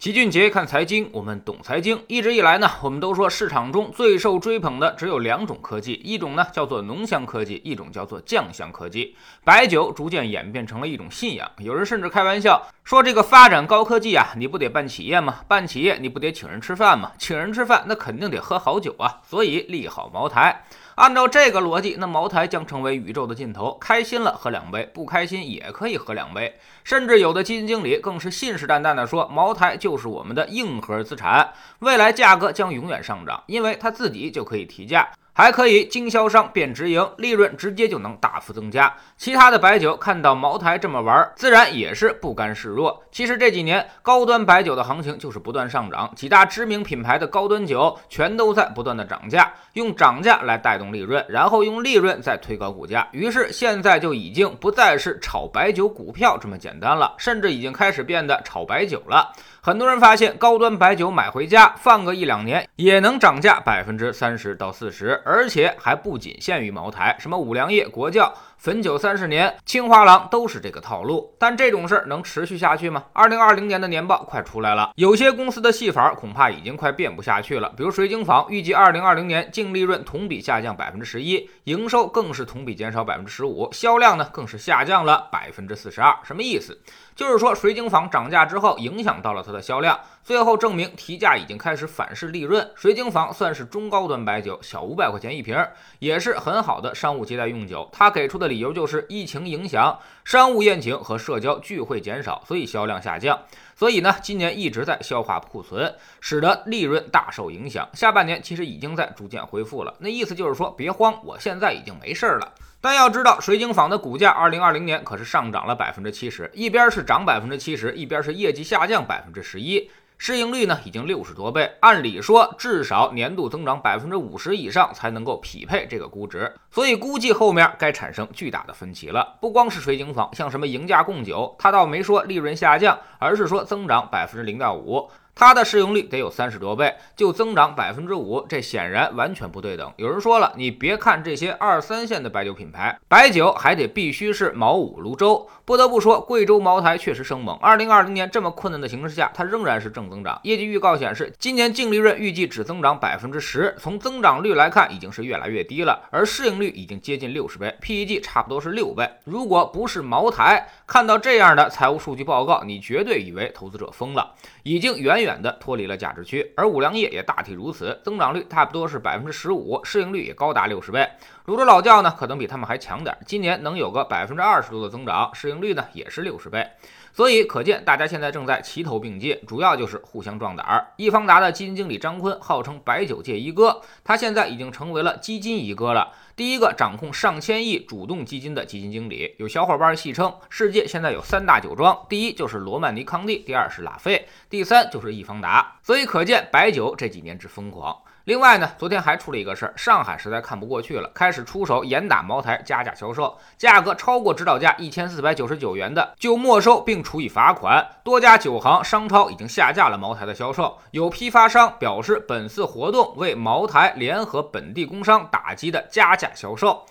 齐俊杰看财经，我们懂财经。一直以来呢，我们都说市场中最受追捧的只有两种科技，一种呢叫做浓香科技，一种叫做酱香科技。白酒逐渐演变成了一种信仰，有人甚至开玩笑说：“这个发展高科技啊，你不得办企业吗？办企业你不得请人吃饭吗？请人吃饭那肯定得喝好酒啊。”所以利好茅台。按照这个逻辑，那茅台将成为宇宙的尽头。开心了喝两杯，不开心也可以喝两杯。甚至有的基金经理更是信誓旦旦地说，茅台就是我们的硬核资产，未来价格将永远上涨，因为他自己就可以提价。还可以经销商变直营，利润直接就能大幅增加。其他的白酒看到茅台这么玩，自然也是不甘示弱。其实这几年高端白酒的行情就是不断上涨，几大知名品牌的高端酒全都在不断的涨价，用涨价来带动利润，然后用利润再推高股价。于是现在就已经不再是炒白酒股票这么简单了，甚至已经开始变得炒白酒了。很多人发现，高端白酒买回家放个一两年，也能涨价百分之三十到四十，而且还不仅限于茅台，什么五粮液、国窖。汾酒三十年，青花郎都是这个套路，但这种事儿能持续下去吗？二零二零年的年报快出来了，有些公司的戏法恐怕已经快变不下去了。比如水晶坊预计二零二零年净利润同比下降百分之十一，营收更是同比减少百分之十五，销量呢更是下降了百分之四十二。什么意思？就是说水晶坊涨价之后影响到了它的销量，最后证明提价已经开始反噬利润。水晶坊算是中高端白酒，小五百块钱一瓶，也是很好的商务接待用酒。他给出的理由就是疫情影响，商务宴请和社交聚会减少，所以销量下降。所以呢，今年一直在消化库存，使得利润大受影响。下半年其实已经在逐渐恢复了。那意思就是说，别慌，我现在已经没事儿了。但要知道，水井坊的股价二零二零年可是上涨了百分之七十，一边是涨百分之七十，一边是业绩下降百分之十一。市盈率呢已经六十多倍，按理说至少年度增长百分之五十以上才能够匹配这个估值，所以估计后面该产生巨大的分歧了。不光是水井坊，像什么赢家贡酒，他倒没说利润下降，而是说增长百分之零点五。它的市盈率得有三十多倍，就增长百分之五，这显然完全不对等。有人说了，你别看这些二三线的白酒品牌，白酒还得必须是茅五、泸州。不得不说，贵州茅台确实生猛。二零二零年这么困难的形势下，它仍然是正增长。业绩预告显示，今年净利润预计只增长百分之十。从增长率来看，已经是越来越低了，而市盈率已经接近六十倍，PEG 差不多是六倍。如果不是茅台看到这样的财务数据报告，你绝对以为投资者疯了，已经远远。远的脱离了价值区，而五粮液也大体如此，增长率差不多是百分之十五，市盈率也高达六十倍。泸州老窖呢，可能比他们还强点，今年能有个百分之二十多的增长，市盈率呢也是六十倍。所以可见，大家现在正在齐头并进，主要就是互相壮胆儿。易方达的基金经理张坤号称白酒界一哥，他现在已经成为了基金一哥了，第一个掌控上千亿主动基金的基金经理。有小伙伴戏称，世界现在有三大酒庄，第一就是罗曼尼康帝，第二是拉菲，第三就是易方达。所以可见，白酒这几年之疯狂。另外呢，昨天还出了一个事儿，上海实在看不过去了，开始出手严打茅台加价销售，价格超过指导价一千四百九十九元的就没收并处以罚款。多家酒行商超已经下架了茅台的销售，有批发商表示本次活动为茅台联合本地工商打击的加价销售。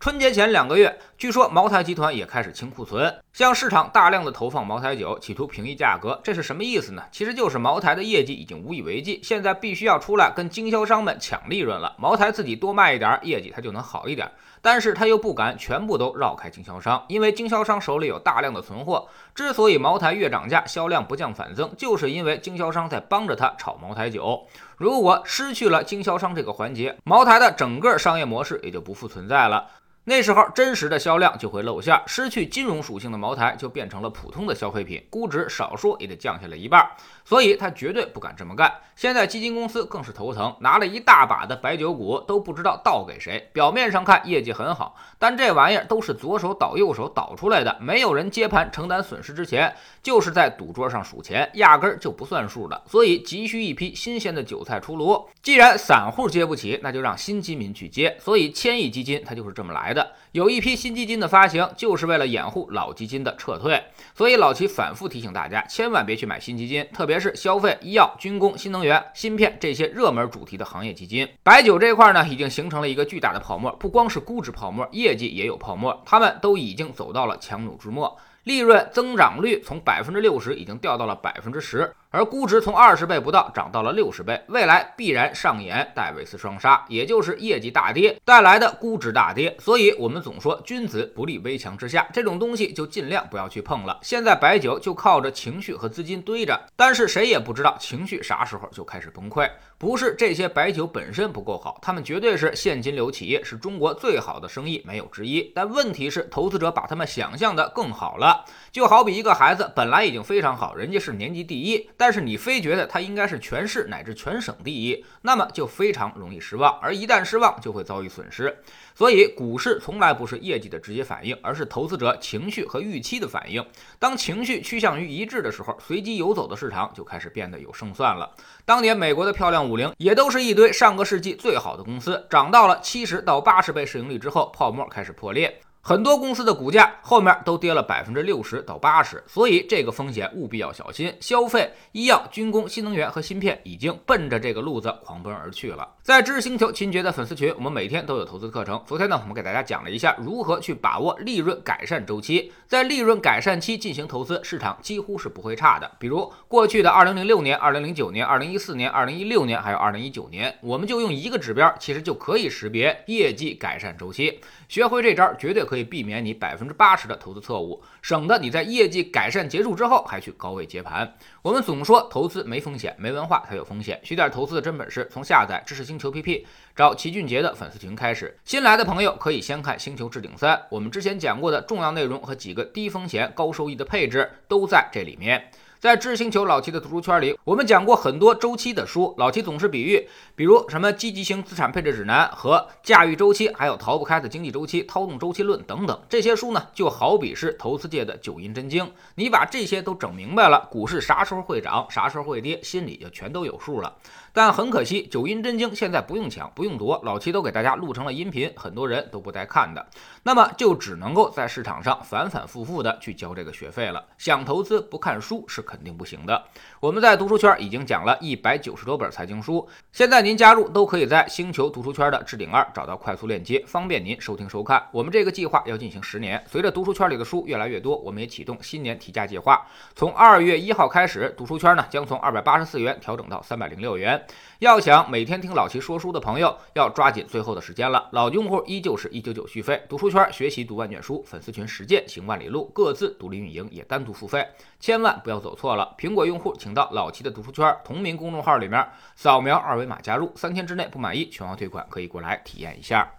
春节前两个月，据说茅台集团也开始清库存，向市场大量的投放茅台酒，企图平抑价格。这是什么意思呢？其实就是茅台的业绩已经无以为继，现在必须要出来跟经销商们抢利润了。茅台自己多卖一点，业绩它就能好一点，但是他又不敢全部都绕开经销商，因为经销商手里有大量的存货。之所以茅台越涨价，销量不降反增，就是因为经销商在帮着他炒茅台酒。如果失去了经销商这个环节，茅台的整个商业模式也就不复存在了。那时候真实的销量就会露馅，失去金融属性的茅台就变成了普通的消费品，估值少说也得降下来一半，所以他绝对不敢这么干。现在基金公司更是头疼，拿了一大把的白酒股，都不知道倒给谁。表面上看业绩很好，但这玩意儿都是左手倒右手倒出来的，没有人接盘承担损失之前，就是在赌桌上数钱，压根儿就不算数的。所以急需一批新鲜的韭菜出炉。既然散户接不起，那就让新基民去接。所以千亿基金它就是这么来的。的有一批新基金的发行，就是为了掩护老基金的撤退，所以老齐反复提醒大家，千万别去买新基金，特别是消费、医药、军工、新能源、芯片这些热门主题的行业基金。白酒这块呢，已经形成了一个巨大的泡沫，不光是估值泡沫，业绩也有泡沫，他们都已经走到了强弩之末。利润增长率从百分之六十已经掉到了百分之十，而估值从二十倍不到涨到了六十倍，未来必然上演戴维斯双杀，也就是业绩大跌带来的估值大跌。所以，我们总说君子不立危墙之下，这种东西就尽量不要去碰了。现在白酒就靠着情绪和资金堆着，但是谁也不知道情绪啥时候就开始崩溃。不是这些白酒本身不够好，他们绝对是现金流企业，是中国最好的生意，没有之一。但问题是，投资者把他们想象的更好了。就好比一个孩子本来已经非常好，人家是年级第一，但但是你非觉得它应该是全市乃至全省第一，那么就非常容易失望。而一旦失望，就会遭遇损失。所以，股市从来不是业绩的直接反应，而是投资者情绪和预期的反应。当情绪趋向于一致的时候，随机游走的市场就开始变得有胜算了。当年美国的漂亮五零也都是一堆上个世纪最好的公司，涨到了七十到八十倍市盈率之后，泡沫开始破裂。很多公司的股价后面都跌了百分之六十到八十，所以这个风险务必要小心。消费、医药、军工、新能源和芯片已经奔着这个路子狂奔而去了。在知识星球秦杰的粉丝群，我们每天都有投资课程。昨天呢，我们给大家讲了一下如何去把握利润改善周期，在利润改善期进行投资，市场几乎是不会差的。比如过去的二零零六年、二零零九年、二零一四年、二零一六年，还有二零一九年，我们就用一个指标，其实就可以识别业绩改善周期。学会这招，绝对可可以避免你百分之八十的投资错误，省得你在业绩改善结束之后还去高位接盘。我们总说投资没风险，没文化才有风险。学点投资的真本事，从下载知识星球 PP，找齐俊杰的粉丝群开始。新来的朋友可以先看《星球置顶三》，我们之前讲过的重要内容和几个低风险高收益的配置都在这里面。在知识星球老七的读书圈里，我们讲过很多周期的书。老七总是比喻，比如什么积极型资产配置指南和驾驭周期，还有逃不开的经济周期、操纵周期论等等。这些书呢，就好比是投资界的九阴真经。你把这些都整明白了，股市啥时候会涨，啥时候会跌，心里就全都有数了。但很可惜，九阴真经现在不用抢，不用夺，老七都给大家录成了音频，很多人都不带看的。那么就只能够在市场上反反复复的去交这个学费了。想投资不看书是肯定不行的。我们在读书圈已经讲了一百九十多本财经书，现在您加入都可以在星球读书圈的置顶二找到快速链接，方便您收听收看。我们这个计划要进行十年，随着读书圈里的书越来越多，我们也启动新年提价计划，从二月一号开始，读书圈呢将从二百八十四元调整到三百零六元。要想每天听老齐说书的朋友，要抓紧最后的时间了。老用户依旧是一九九续费，读书圈学习读万卷书，粉丝群实践行万里路，各自独立运营也单独付费，千万不要走错了。苹果用户请到老齐的读书圈同名公众号里面扫描二维码加入，三天之内不满意全额退款，可以过来体验一下。